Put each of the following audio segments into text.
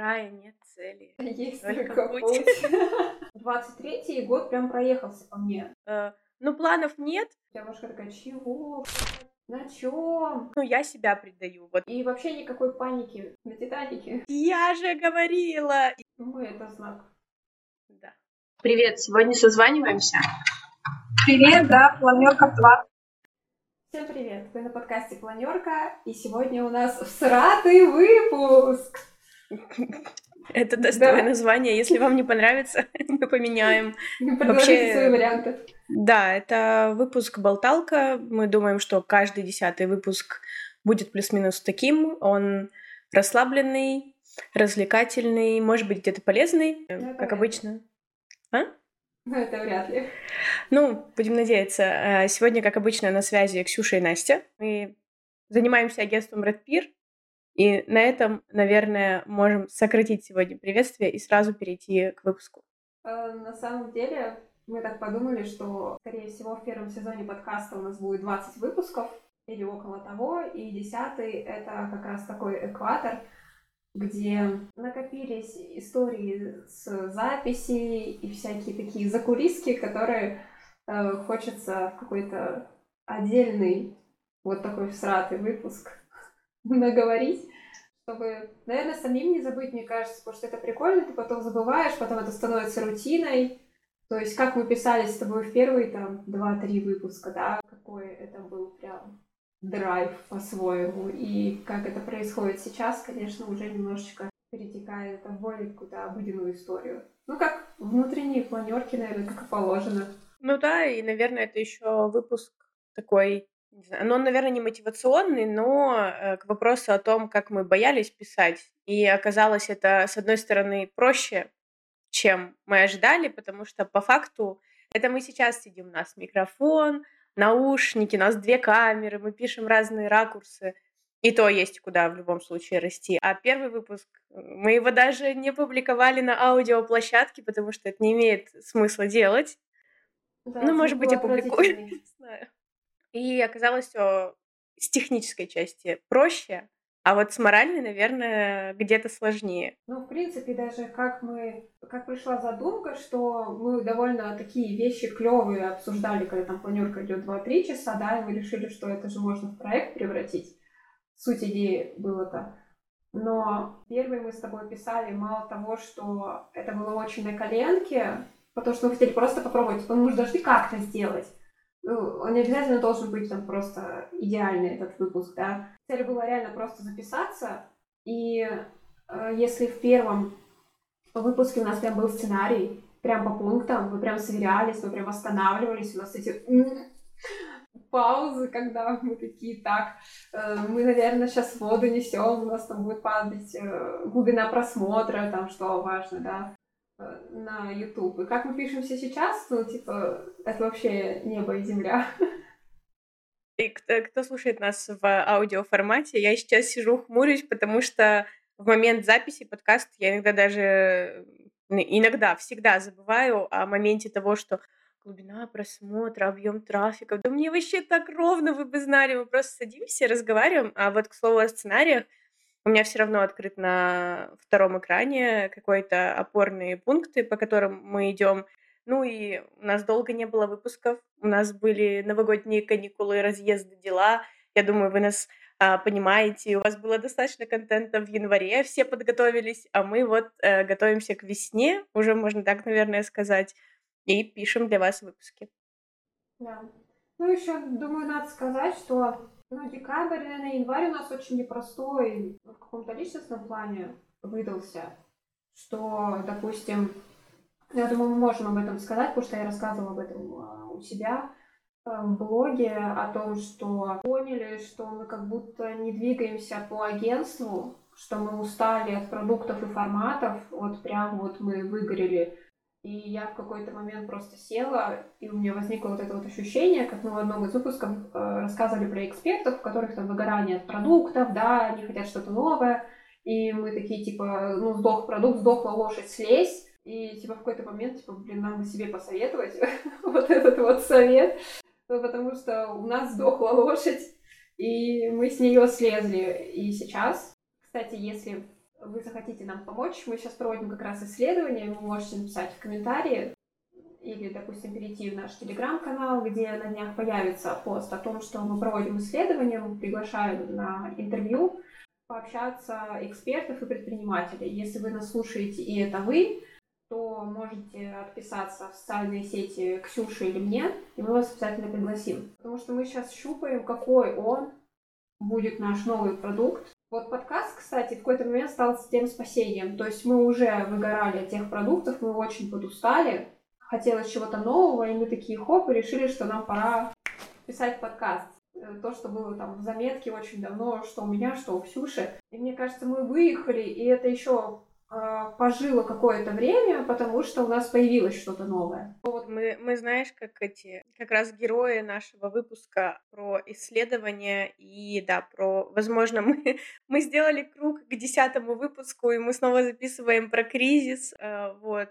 рая нет цели. Есть Только только путь. путь. 23-й год прям проехался по мне. Э, Ну, планов нет, Девушка такая, чего? На чем? но я себя предаю. Вот И вообще никакой паники на Титанике. я же говорила. Мы это знак. Да. Привет, сегодня созваниваемся. Привет, да, планерка 2. Всем привет! Вы на подкасте Планерка, и сегодня у нас всратый выпуск! Это достойное название. Если вам не понравится, мы поменяем. Вообще- свои варианты. Да, это выпуск «Болталка». Мы думаем, что каждый десятый выпуск будет плюс-минус таким. Он расслабленный, развлекательный, может быть, где-то полезный, это как обычно. Ну, это вряд ли. Ну, будем надеяться. Э, Сегодня, как обычно, на связи Ксюша и Настя. Мы занимаемся агентством Red Peer. И на этом, наверное, можем сократить сегодня приветствие и сразу перейти к выпуску. Э, На самом деле, мы так подумали, что, скорее всего, в первом сезоне подкаста у нас будет 20 выпусков или около того, и десятый — это как раз такой экватор, где накопились истории с записей и всякие такие закулиски, которые э, хочется в какой-то отдельный вот такой всратый выпуск наговорить, чтобы, наверное, самим не забыть, мне кажется, потому что это прикольно, ты потом забываешь, потом это становится рутиной. То есть, как мы писали с тобой в первые там два-три выпуска, да, какой это был прям драйв по-своему, и как это происходит сейчас, конечно, уже немножечко перетекает это более какую-то обыденную историю. Ну, как внутренние планерки, наверное, как и положено. Ну да, и, наверное, это еще выпуск такой, не знаю, ну, он, наверное, не мотивационный, но э, к вопросу о том, как мы боялись писать. И оказалось это, с одной стороны, проще, чем мы ожидали, потому что по факту это мы сейчас сидим, у нас микрофон, наушники, у нас две камеры, мы пишем разные ракурсы, и то есть куда в любом случае расти. А первый выпуск, э, мы его даже не публиковали на аудиоплощадке, потому что это не имеет смысла делать. Да, Ну, может быть, отвратительный. Не знаю. И оказалось все с технической части проще, а вот с моральной, наверное, где-то сложнее. Ну, в принципе, даже как мы, как пришла задумка, что мы довольно такие вещи клевые обсуждали, когда там планерка идет 2-3 часа, да, и мы решили, что это же можно в проект превратить. Суть идеи было-то. Но первый мы с тобой писали, мало того, что это было очень на коленке, потому что мы хотели просто попробовать, потому что мы же должны как-то сделать. Ну, он не обязательно должен быть там просто идеальный этот выпуск, да. Цель была реально просто записаться, и э, если в первом выпуске у нас прям был сценарий, прям по пунктам, мы прям сверялись, мы прям останавливались, у нас эти паузы, когда мы такие, так, э, мы, наверное, сейчас воду несем, у нас там будет падать э, глубина просмотра, там, что важно, да, на YouTube. И как мы пишемся сейчас, ну, типа, это вообще небо и земля. И кто, кто слушает нас в аудиоформате, я сейчас сижу хмурюсь, потому что в момент записи подкаста я иногда даже, иногда, всегда забываю о моменте того, что глубина просмотра, объем трафика. Да мне вообще так ровно, вы бы знали. Мы просто садимся, разговариваем. А вот, к слову, о сценариях, у меня все равно открыт на втором экране какой-то опорные пункты, по которым мы идем. Ну и у нас долго не было выпусков. У нас были новогодние каникулы, разъезды, дела. Я думаю, вы нас а, понимаете. У вас было достаточно контента в январе, все подготовились, а мы вот э, готовимся к весне, уже можно так, наверное, сказать, и пишем для вас выпуски. Да. Ну, еще, думаю, надо сказать, что ну, декабрь, наверное, январь у нас очень непростой в каком-то личностном плане выдался, что, допустим, я думаю, мы можем об этом сказать, потому что я рассказывала об этом а, у себя э, в блоге, о том, что поняли, что мы как будто не двигаемся по агентству, что мы устали от продуктов и форматов, вот прям вот мы выгорели и я в какой-то момент просто села, и у меня возникло вот это вот ощущение, как мы в одном из выпусков э, рассказывали про экспертов, у которых там выгорание от продуктов, да, они хотят что-то новое, и мы такие, типа, ну, сдох продукт, сдохла лошадь, слезь, и, типа, в какой-то момент, типа, блин, нам себе посоветовать вот этот вот совет, потому что у нас сдохла лошадь, и мы с нее слезли. И сейчас, кстати, если вы захотите нам помочь, мы сейчас проводим как раз исследование, вы можете написать в комментарии или, допустим, перейти в наш телеграм-канал, где на днях появится пост о том, что мы проводим исследование, мы приглашаем на интервью пообщаться экспертов и предпринимателей. Если вы нас слушаете и это вы, то можете отписаться в социальные сети Ксюши или мне, и мы вас обязательно пригласим. Потому что мы сейчас щупаем, какой он будет наш новый продукт. Вот подкаст, кстати, в какой-то момент стал тем спасением. То есть мы уже выгорали от тех продуктов, мы очень подустали, хотелось чего-то нового, и мы такие хоп, и решили, что нам пора писать подкаст. Э, то, что было там в заметке очень давно, что у меня, что у Ксюши. И мне кажется, мы выехали, и это еще э, пожило какое-то время, потому что у нас появилось что-то новое. Вот мы, мы знаешь, как эти, как раз герои нашего выпуска про исследования и, да, про, возможно, мы, мы сделали круг к десятому выпуску, и мы снова записываем про кризис, э, вот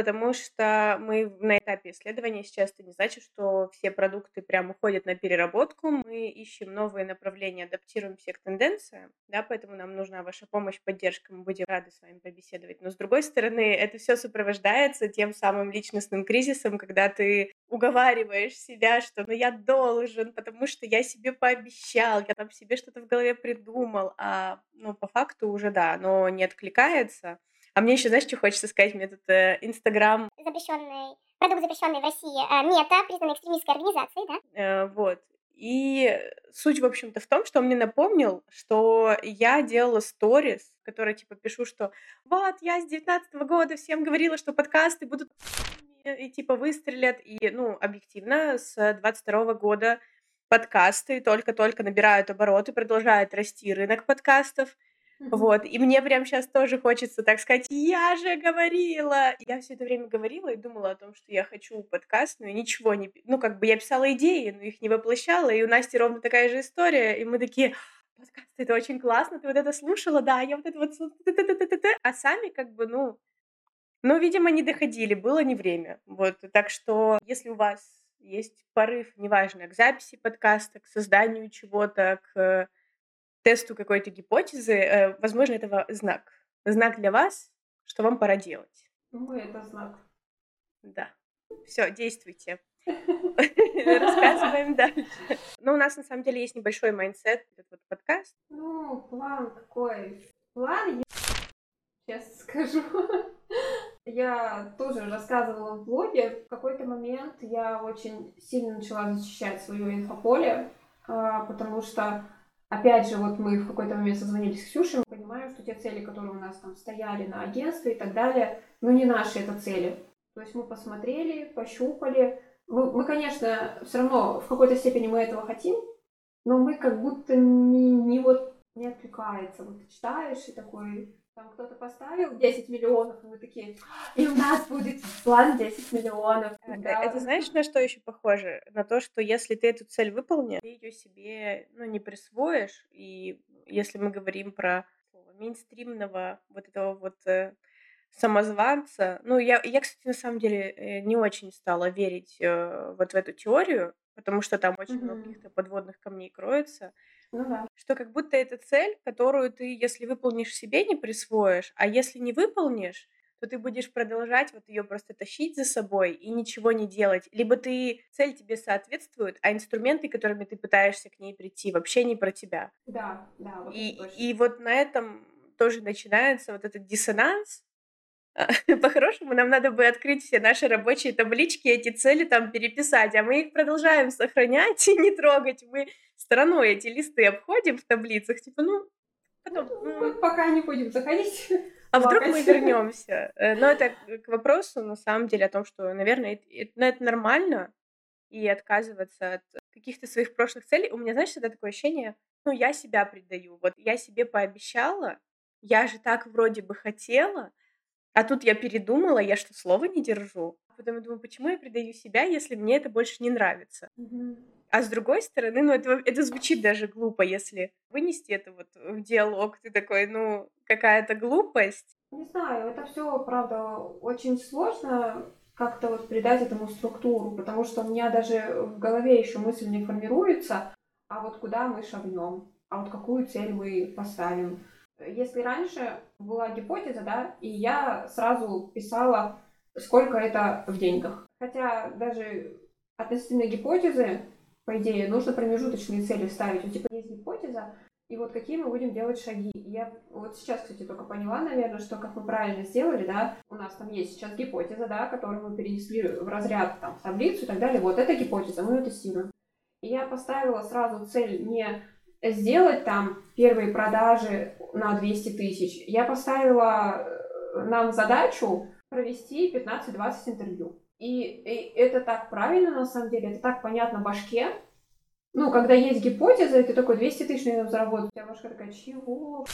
потому что мы на этапе исследования сейчас, это не значит, что все продукты прям уходят на переработку. Мы ищем новые направления, адаптируемся к тенденциям, да, поэтому нам нужна ваша помощь, поддержка, мы будем рады с вами побеседовать. Но с другой стороны, это все сопровождается тем самым личностным кризисом, когда ты уговариваешь себя, что ну я должен, потому что я себе пообещал, я там себе что-то в голове придумал, а ну по факту уже да, но не откликается. А мне еще, знаешь, что хочется сказать? Мне тут э, Инстаграм... Э, запрещенный, продукт запрещенный в России, э, мета, признанный экстремистской организацией, да? Э, вот. И суть, в общем-то, в том, что он мне напомнил, что я делала сторис, которые, типа, пишу, что вот, я с 19 года всем говорила, что подкасты будут и, типа, выстрелят. И, ну, объективно, с 22 года подкасты только-только набирают обороты, продолжает расти рынок подкастов. Вот, и мне прям сейчас тоже хочется так сказать, я же говорила. Я все это время говорила и думала о том, что я хочу подкаст, но ничего не... Ну, как бы я писала идеи, но их не воплощала, и у Насти ровно такая же история, и мы такие, подкаст, это очень классно, ты вот это слушала, да, я вот это вот... А сами как бы, ну, ну, видимо, не доходили, было не время. Вот, так что, если у вас есть порыв, неважно, к записи подкаста, к созданию чего-то, к тесту какой-то гипотезы, э, возможно, это знак. Знак для вас, что вам пора делать. Ну, это знак. Да. Все, действуйте. Рассказываем дальше. Ну, у нас на самом деле есть небольшой mindset, этот вот подкаст. Ну, план какой? План, честно скажу. Я тоже рассказывала в блоге. В какой-то момент я очень сильно начала защищать свое инфополе, а, потому что Опять же, вот мы в какой-то момент созвонились с Ксюшей, мы понимаем, что те цели, которые у нас там стояли на агентстве и так далее, ну не наши это цели. То есть мы посмотрели, пощупали. Мы, мы конечно, все равно в какой-то степени мы этого хотим, но мы как будто не, не вот не отвлекается. Вот читаешь и такой, там кто-то поставил 10 миллионов, и мы такие, и у нас будет план 10 миллионов. Э, да. Это знаешь, на что еще похоже? На то, что если ты эту цель выполнишь, ты ее себе ну, не присвоишь. И если мы говорим про мейнстримного вот этого вот э, самозванца, ну, я, я, кстати, на самом деле э, не очень стала верить э, вот в эту теорию, потому что там очень mm-hmm. много каких-то подводных камней кроется. Ну да. Что как будто это цель, которую ты, если выполнишь себе, не присвоишь, а если не выполнишь, то ты будешь продолжать вот ее просто тащить за собой и ничего не делать. Либо ты цель тебе соответствует, а инструменты, которыми ты пытаешься к ней прийти, вообще не про тебя. Да, да. Вот и, и вот на этом тоже начинается вот этот диссонанс, По-хорошему, нам надо бы открыть все наши рабочие таблички, эти цели там переписать, а мы их продолжаем сохранять и не трогать. Мы стороной эти листы обходим в таблицах, типа, ну, потом... Ну, мы пока не будем заходить. А вдруг мы вернемся? Э, но это к вопросу, на самом деле, о том, что, наверное, это, ну, это нормально, и отказываться от каких-то своих прошлых целей. У меня, знаешь, всегда такое ощущение, ну, я себя предаю. Вот я себе пообещала, я же так вроде бы хотела, а тут я передумала, я что, слова не держу? Потом я думаю, почему я предаю себя, если мне это больше не нравится? Угу. А с другой стороны, ну это, это звучит даже глупо, если вынести это вот в диалог, ты такой, ну, какая-то глупость. Не знаю, это все, правда, очень сложно как-то вот придать этому структуру, потому что у меня даже в голове еще мысль не формируется, а вот куда мы шагнем, а вот какую цель мы поставим. Если раньше была гипотеза, да, и я сразу писала, сколько это в деньгах. Хотя даже относительно гипотезы, по идее, нужно промежуточные цели ставить. Вот, типа, есть гипотеза, и вот какие мы будем делать шаги. И я вот сейчас, кстати, только поняла, наверное, что как мы правильно сделали, да, у нас там есть сейчас гипотеза, да, которую мы перенесли в разряд, там, в таблицу и так далее. Вот эта гипотеза, мы ее тестируем. И я поставила сразу цель не сделать там первые продажи на 200 тысяч. Я поставила э, нам задачу провести 15-20 интервью. И, и это так правильно, на самом деле, это так понятно башке. Ну, когда есть гипотеза, и ты такой 200 тысяч наверное, заработать, у тебя башка такая, чего?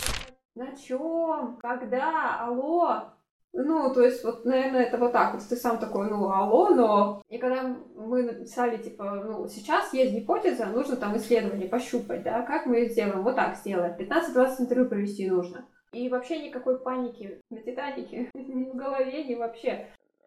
На чем? Когда? Алло? Ну, то есть, вот, наверное, это вот так вот. Ты сам такой, ну, алло, но... И когда мы написали, типа, ну, сейчас есть гипотеза, нужно там исследование пощупать, да, как мы сделаем? Вот так сделаем. 15-20 интервью провести нужно. И вообще никакой паники на Титанике ни в голове, ни вообще.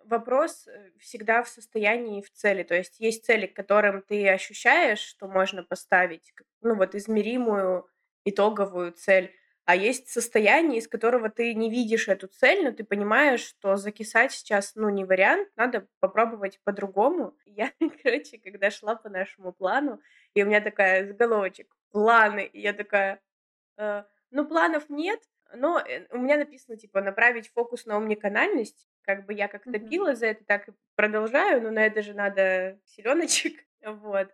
Вопрос э, всегда в состоянии и в цели. То есть есть цели, к которым ты ощущаешь, что можно поставить, ну вот измеримую итоговую цель, а есть состояние, из которого ты не видишь эту цель, но ты понимаешь, что закисать сейчас, ну, не вариант, надо попробовать по-другому. Я, короче, когда шла по нашему плану, и у меня такая заголовочек «Планы», и я такая, э, ну, планов нет, но э, у меня написано, типа, направить фокус на умниканальность. Как бы я как топила за это, так и продолжаю, но на это же надо селеночек. Вот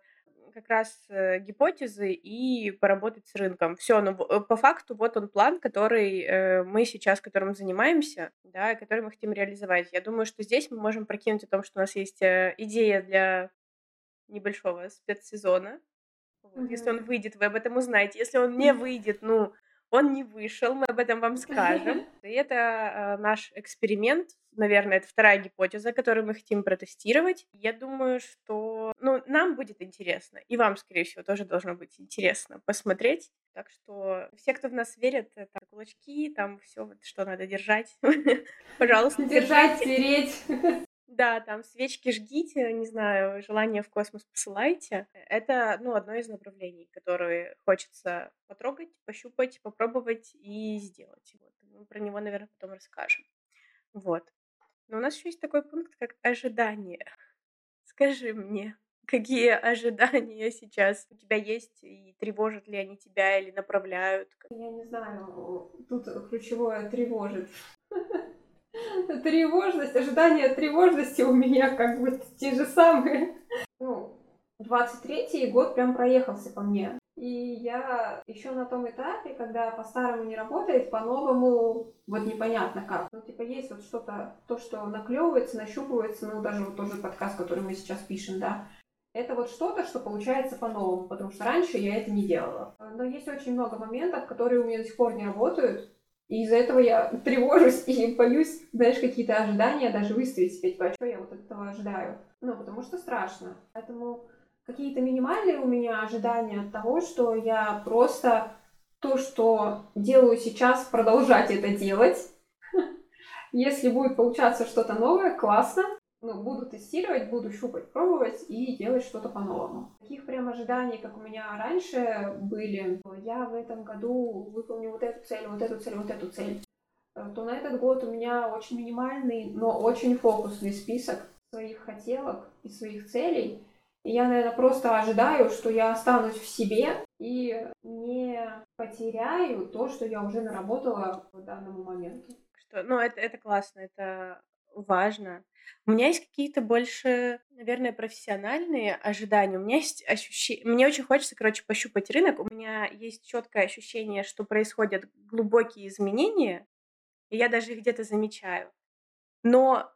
как раз э, гипотезы и поработать с рынком. Все, ну по факту вот он план, который э, мы сейчас, которым занимаемся, да, и который мы хотим реализовать. Я думаю, что здесь мы можем прокинуть о том, что у нас есть э, идея для небольшого спецсезона. Вот. Mm-hmm. Если он выйдет, вы об этом узнаете. Если он не выйдет, ну, он не вышел, мы об этом вам скажем. И это э, наш эксперимент. Наверное, это вторая гипотеза, которую мы хотим протестировать. Я думаю, что ну, нам будет интересно, и вам, скорее всего, тоже должно быть интересно посмотреть. Так что все, кто в нас верит, это кулачки, там все, вот, что надо держать. Пожалуйста, держать, стереть. Да, там свечки жгите, не знаю, желание в космос посылайте. Это, ну, одно из направлений, которые хочется потрогать, пощупать, попробовать и сделать. Вот. Мы про него, наверное, потом расскажем. Вот. Но у нас еще есть такой пункт, как ожидание. Скажи мне, какие ожидания сейчас у тебя есть, и тревожат ли они тебя или направляют? Я не знаю, тут ключевое тревожит. Тревожность, ожидание тревожности у меня как бы те же самые. Ну, 23-й год прям проехался по мне. И я еще на том этапе, когда по-старому не работает, по-новому вот непонятно как. Ну, типа, есть вот что-то, то, что наклевывается, нащупывается, ну, даже вот тоже подкаст, который мы сейчас пишем, да, это вот что-то, что получается по-новому, потому что раньше я это не делала. Но есть очень много моментов, которые у меня до сих пор не работают, и из-за этого я тревожусь и боюсь, знаешь, какие-то ожидания даже выставить себе, типа, а что я вот от этого ожидаю? Ну, потому что страшно. Поэтому какие-то минимальные у меня ожидания от того, что я просто то, что делаю сейчас, продолжать это делать. Если будет получаться что-то новое, классно ну, буду тестировать, буду щупать, пробовать и делать что-то по-новому. Таких прям ожиданий, как у меня раньше были, я в этом году выполню вот эту цель, вот эту цель, вот эту цель, э, то на этот год у меня очень минимальный, но очень фокусный список своих хотелок и своих целей. И я, наверное, просто ожидаю, что я останусь в себе и не потеряю то, что я уже наработала в данному моменту. Что, ну, это, это классно, это важно. У меня есть какие-то больше, наверное, профессиональные ожидания. У меня есть ощущение... Мне очень хочется, короче, пощупать рынок. У меня есть четкое ощущение, что происходят глубокие изменения, и я даже их где-то замечаю. Но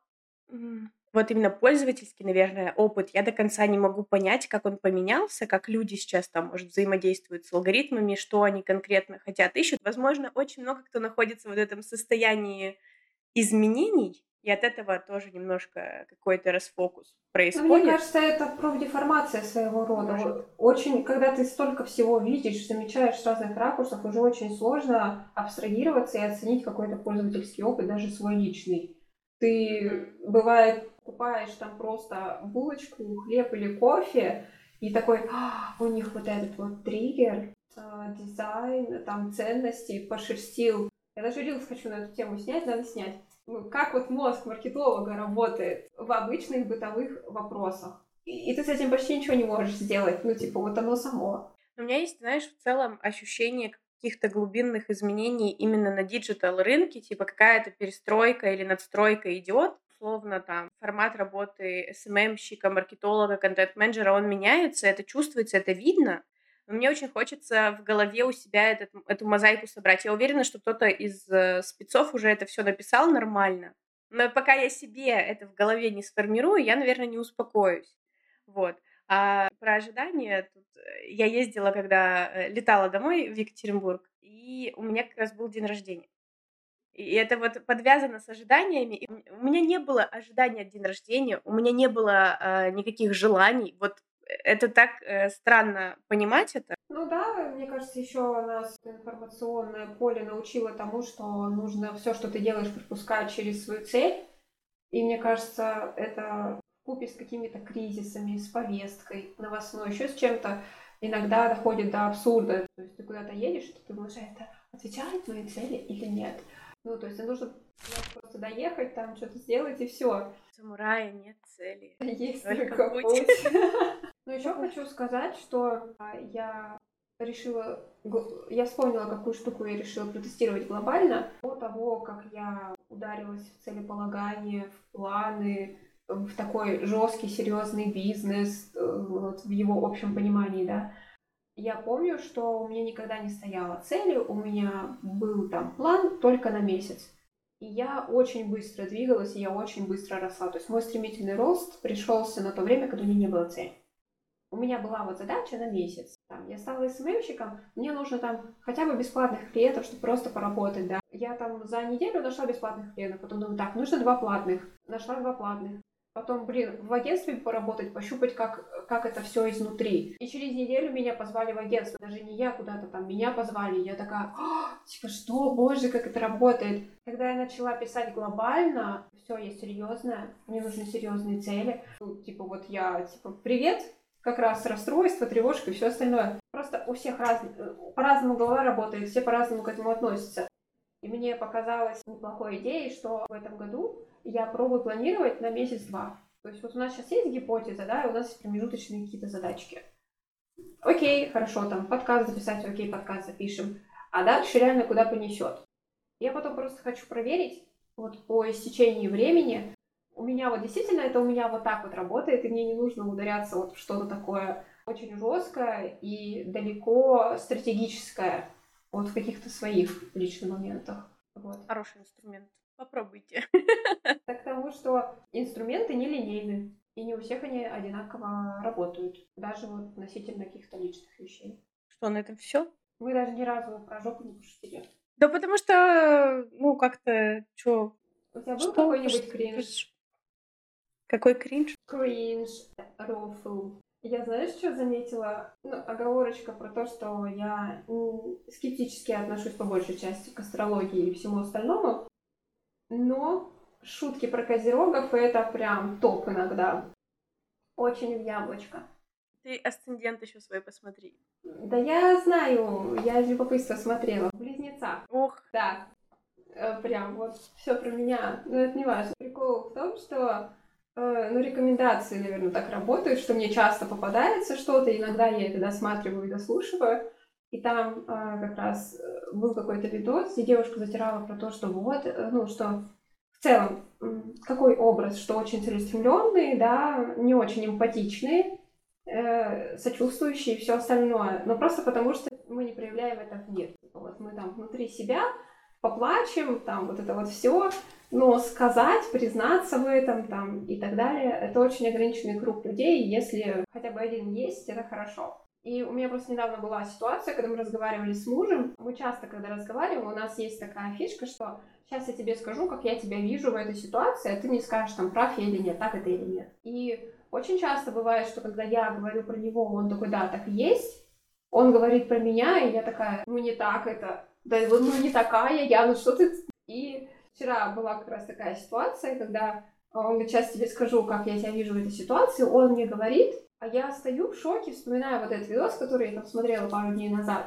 вот именно пользовательский, наверное, опыт, я до конца не могу понять, как он поменялся, как люди сейчас там, может, взаимодействуют с алгоритмами, что они конкретно хотят, ищут. Возможно, очень много кто находится в этом состоянии изменений, и от этого тоже немножко какой-то расфокус происходит. Ну, мне кажется, это профдеформация своего рода. Может. Очень, когда ты столько всего видишь, замечаешь с разных ракурсов, уже очень сложно абстрагироваться и оценить какой-то пользовательский опыт, даже свой личный. Ты, бывает, покупаешь там просто булочку, хлеб или кофе, и такой, а, у них вот этот вот триггер, э, дизайн, там ценности, пошерстил. Я даже reels хочу на эту тему снять, надо снять. Как вот мозг маркетолога работает в обычных бытовых вопросах. И, ты с этим почти ничего не можешь сделать. Ну, типа, вот оно само. У меня есть, знаешь, в целом ощущение каких-то глубинных изменений именно на digital рынке, типа какая-то перестройка или надстройка идет, условно там формат работы СММщика, маркетолога, контент-менеджера, он меняется, это чувствуется, это видно, но мне очень хочется в голове у себя этот, эту мозаику собрать. Я уверена, что кто-то из э, спецов уже это все написал нормально, но пока я себе это в голове не сформирую, я, наверное, не успокоюсь. Вот. А про ожидания, тут э, я ездила, когда э, летала домой в Екатеринбург, и у меня как раз был день рождения. И это вот подвязано с ожиданиями. И у меня не было ожидания от день рождения, у меня не было э, никаких желаний. Вот это так э, странно понимать это. Ну да, мне кажется, еще нас информационное поле научило тому, что нужно все, что ты делаешь, пропускать через свою цель. И мне кажется, это купе с какими-то кризисами, с повесткой новостной, еще с чем-то, иногда доходит до абсурда. То есть ты куда-то едешь, и ты думаешь, «А это отвечает моей цели или нет. Ну, то есть нужно просто доехать, там что-то сделать и все. Самурая нет цели. Есть только путь. Ну, еще хочу сказать, что а, я решила, я вспомнила, какую штуку я решила протестировать глобально. До того, как я ударилась в целеполагание, в планы, в такой жесткий, серьезный бизнес, э, вот, в его общем понимании, да, я помню, что у меня никогда не стояла цели, у меня был там план только на месяц. И я очень быстро двигалась, и я очень быстро росла. То есть мой стремительный рост пришелся на то время, когда у меня не было цели. У меня была вот задача на месяц. Там, я стала СММщиком, мне нужно там хотя бы бесплатных клиентов, чтобы просто поработать, да. Я там за неделю нашла бесплатных клиентов, потом думаю, так, нужно два платных. Нашла два платных. Потом, блин, в агентстве поработать, пощупать, как, как это все изнутри. И через неделю меня позвали в агентство. Даже не я куда-то там, меня позвали. Я такая, типа, что, боже, как это работает. Когда я начала писать глобально, все, я серьезная, мне нужны серьезные цели. Ну, типа, вот я, типа, привет, как раз расстройство, тревожка и все остальное. Просто у всех раз... по-разному голова работает, все по-разному к этому относятся. И мне показалось неплохой идеей, что в этом году я пробую планировать на месяц-два. То есть вот у нас сейчас есть гипотеза, да, и у нас есть промежуточные какие-то задачки. Окей, хорошо, там подкаст записать, окей, подкаст запишем. А дальше реально куда понесет. Я потом просто хочу проверить, вот по истечении времени, у меня вот действительно это у меня вот так вот работает, и мне не нужно ударяться вот в что-то такое очень жесткое и далеко стратегическое, вот в каких-то своих личных моментах. Вот. Хороший инструмент. Попробуйте. Так тому, что инструменты нелинейны, и не у всех они одинаково работают, даже вот относительно каких-то личных вещей. Что, на этом все? Мы даже ни разу про жопу не пошутили. Да потому что, ну, как-то, что? У тебя был какой-нибудь кринж? Какой кринж? Кринж, рофл. Я знаешь, что заметила? Ну, оговорочка про то, что я скептически отношусь по большей части к астрологии и всему остальному. Но шутки про козерогов это прям топ иногда. Очень в яблочко. Ты асцендент еще свой посмотри. Да я знаю, я из любопытства смотрела. В близнецах. Ох. Да. Э, прям вот все про меня. Но это не важно. Прикол в том, что ну, рекомендации, наверное, так работают, что мне часто попадается что-то, иногда я это досматриваю и дослушиваю. И там а, как раз э, был какой-то видос, где девушка затирала про то, что вот, э, ну, что в целом, какой образ, что очень целеустремленный, да, не очень эмпатичный, э, сочувствующий и все остальное. Но просто потому, что мы не проявляем это в мир. Вот мы там внутри себя поплачем, там вот это вот все, но сказать, признаться в этом там и так далее, это очень ограниченный круг людей. Если хотя бы один есть, это хорошо. И у меня просто недавно была ситуация, когда мы разговаривали с мужем. Мы часто, когда разговариваем, у нас есть такая фишка, что сейчас я тебе скажу, как я тебя вижу в этой ситуации, а ты не скажешь, там, прав я или нет, так это или нет. И очень часто бывает, что когда я говорю про него, он такой, да, так и есть. Он говорит про меня, и я такая, ну не так это, да ну не такая. Я, ну что ты... И вчера была как раз такая ситуация, когда он говорит, сейчас тебе скажу, как я тебя вижу в этой ситуации, он мне говорит, а я стою в шоке, вспоминаю вот этот видос, который я там смотрела пару дней назад.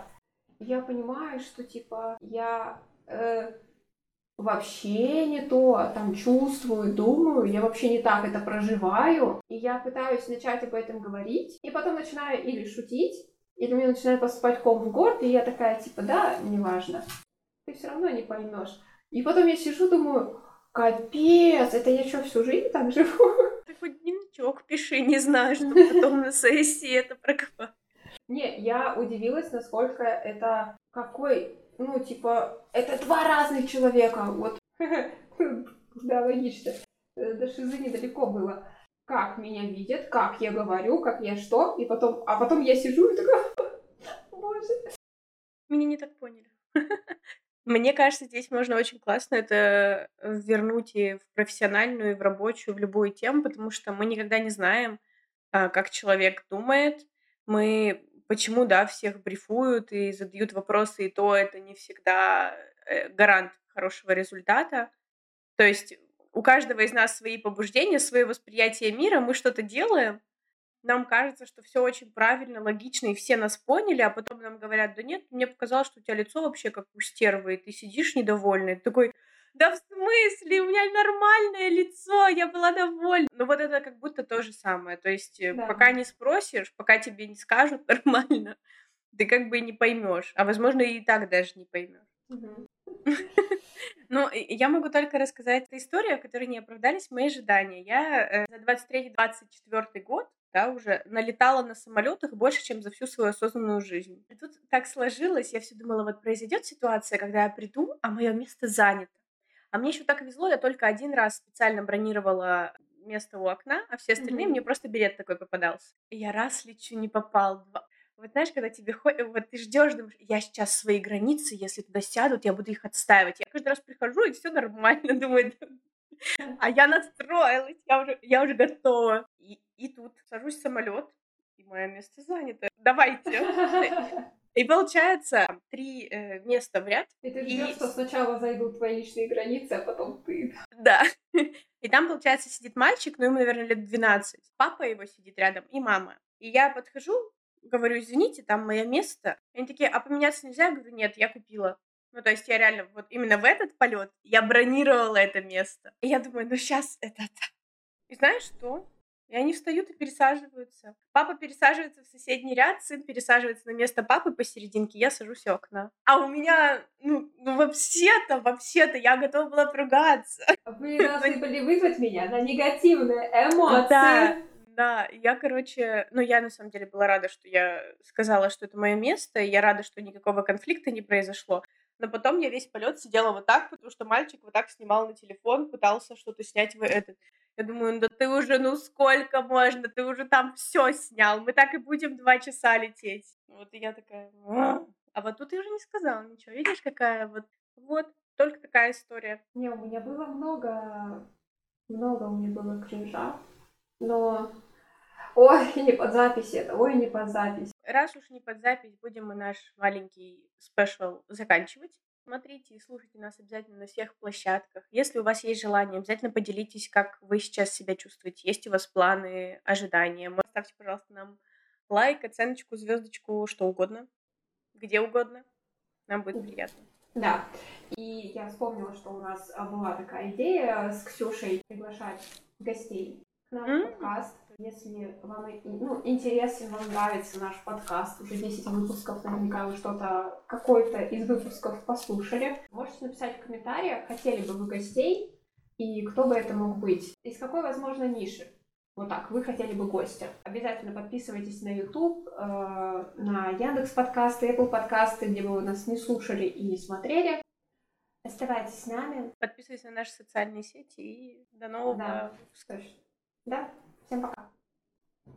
я понимаю, что типа я э, вообще не то там чувствую, думаю, я вообще не так это проживаю, и я пытаюсь начать об этом говорить, и потом начинаю или шутить, или мне начинает поступать ком в горле, и я такая, типа, да, неважно, ты все равно не поймешь. И потом я сижу, думаю, капец, это я что, всю жизнь так живу? Ты хоть дневничок пиши, не знаю, что потом на сессии это прокопать. Не, я удивилась, насколько это какой, ну, типа, это два разных человека, вот. Да, логично. Э, до шизы недалеко было. Как меня видят, как я говорю, как я что, и потом, а потом я сижу и такая, боже. Меня не так поняли. Мне кажется, здесь можно очень классно это вернуть и в профессиональную, и в рабочую, в любую тему, потому что мы никогда не знаем, а, как человек думает. Мы почему, да, всех брифуют и задают вопросы, и то это не всегда э, гарант хорошего результата. То есть у каждого из нас свои побуждения, свои восприятия мира, мы что-то делаем, нам кажется, что все очень правильно, логично, и все нас поняли, а потом нам говорят, да нет, мне показалось, что у тебя лицо вообще как у стервы, и ты сидишь недовольный. Ты такой, да в смысле, у меня нормальное лицо, я была довольна. Ну вот это как будто то же самое. То есть э, да. пока не спросишь, пока тебе не скажут нормально, ты как бы не поймешь. А возможно и так даже не поймешь. Ну, я могу только рассказать историю, в которой не оправдались мои ожидания. Я э, за 23-24 год да, уже налетала на самолетах больше, чем за всю свою осознанную жизнь. И тут так сложилось, я все думала, вот произойдет ситуация, когда я приду, а мое место занято. А мне еще так везло, я только один раз специально бронировала место у окна, а все остальные mm-hmm. мне просто билет такой попадался. И я раз лечу, не попал, два. Вот знаешь, когда тебе ходят, вот ты ждешь, думаешь, я сейчас свои границы, если туда сядут, я буду их отстаивать. Я каждый раз прихожу, и все нормально, думаю, а я настроилась, я уже, я уже готова. И, и тут сажусь в самолет, и мое место занято. Давайте. И получается три э, места в ряд. И ты ждешь, и... что сначала зайдут твои личные границы, а потом ты. Да. И там, получается, сидит мальчик, ну, ему, наверное, лет 12. Папа его сидит рядом и мама. И я подхожу, говорю, извините, там мое место. Они такие, а поменяться нельзя? Я говорю, нет, я купила. Ну, то есть я реально вот именно в этот полет я бронировала это место. И я думаю, ну сейчас это И знаешь что? И они встают и пересаживаются. Папа пересаживается в соседний ряд, сын пересаживается на место папы посерединке, я сажусь у окна. А у меня, ну, ну вообще-то, вообще-то, я готова была поругаться. Вы должны были вызвать меня на негативные эмоции. Да, да, я, короче, ну, я на самом деле была рада, что я сказала, что это мое место, и я рада, что никакого конфликта не произошло. Но потом я весь полет сидела вот так, потому что мальчик вот так снимал на телефон, пытался что-то снять в этот. Я думаю, да ты уже, ну сколько можно, ты уже там все снял, мы так и будем два часа лететь. Вот и я такая, а вот тут я уже не сказала ничего, видишь, какая вот, вот, только такая история. Не, у меня было много, много у меня было кринжа, но Ой, не под запись это, ой, не под запись. Раз уж не под запись, будем мы наш маленький спешл заканчивать. Смотрите и слушайте нас обязательно на всех площадках. Если у вас есть желание, обязательно поделитесь, как вы сейчас себя чувствуете. Есть у вас планы, ожидания. Оставьте, пожалуйста, нам лайк, оценочку, звездочку, что угодно. Где угодно. Нам будет приятно. Да. И я вспомнила, что у нас была такая идея с Ксюшей приглашать гостей к нам mm-hmm. подкаст. Если вам ну, интересен, вам нравится наш подкаст, уже 10 выпусков, наверняка вы что-то, какой-то из выпусков послушали, можете написать в комментариях, хотели бы вы гостей, и кто бы это мог быть, из какой, возможно, ниши. Вот так, вы хотели бы гостя. Обязательно подписывайтесь на YouTube, э, на Яндекс подкасты, Apple подкасты, где вы нас не слушали и не смотрели. Оставайтесь с нами. Подписывайтесь на наши социальные сети и до нового да. выпуска. Да, всем пока.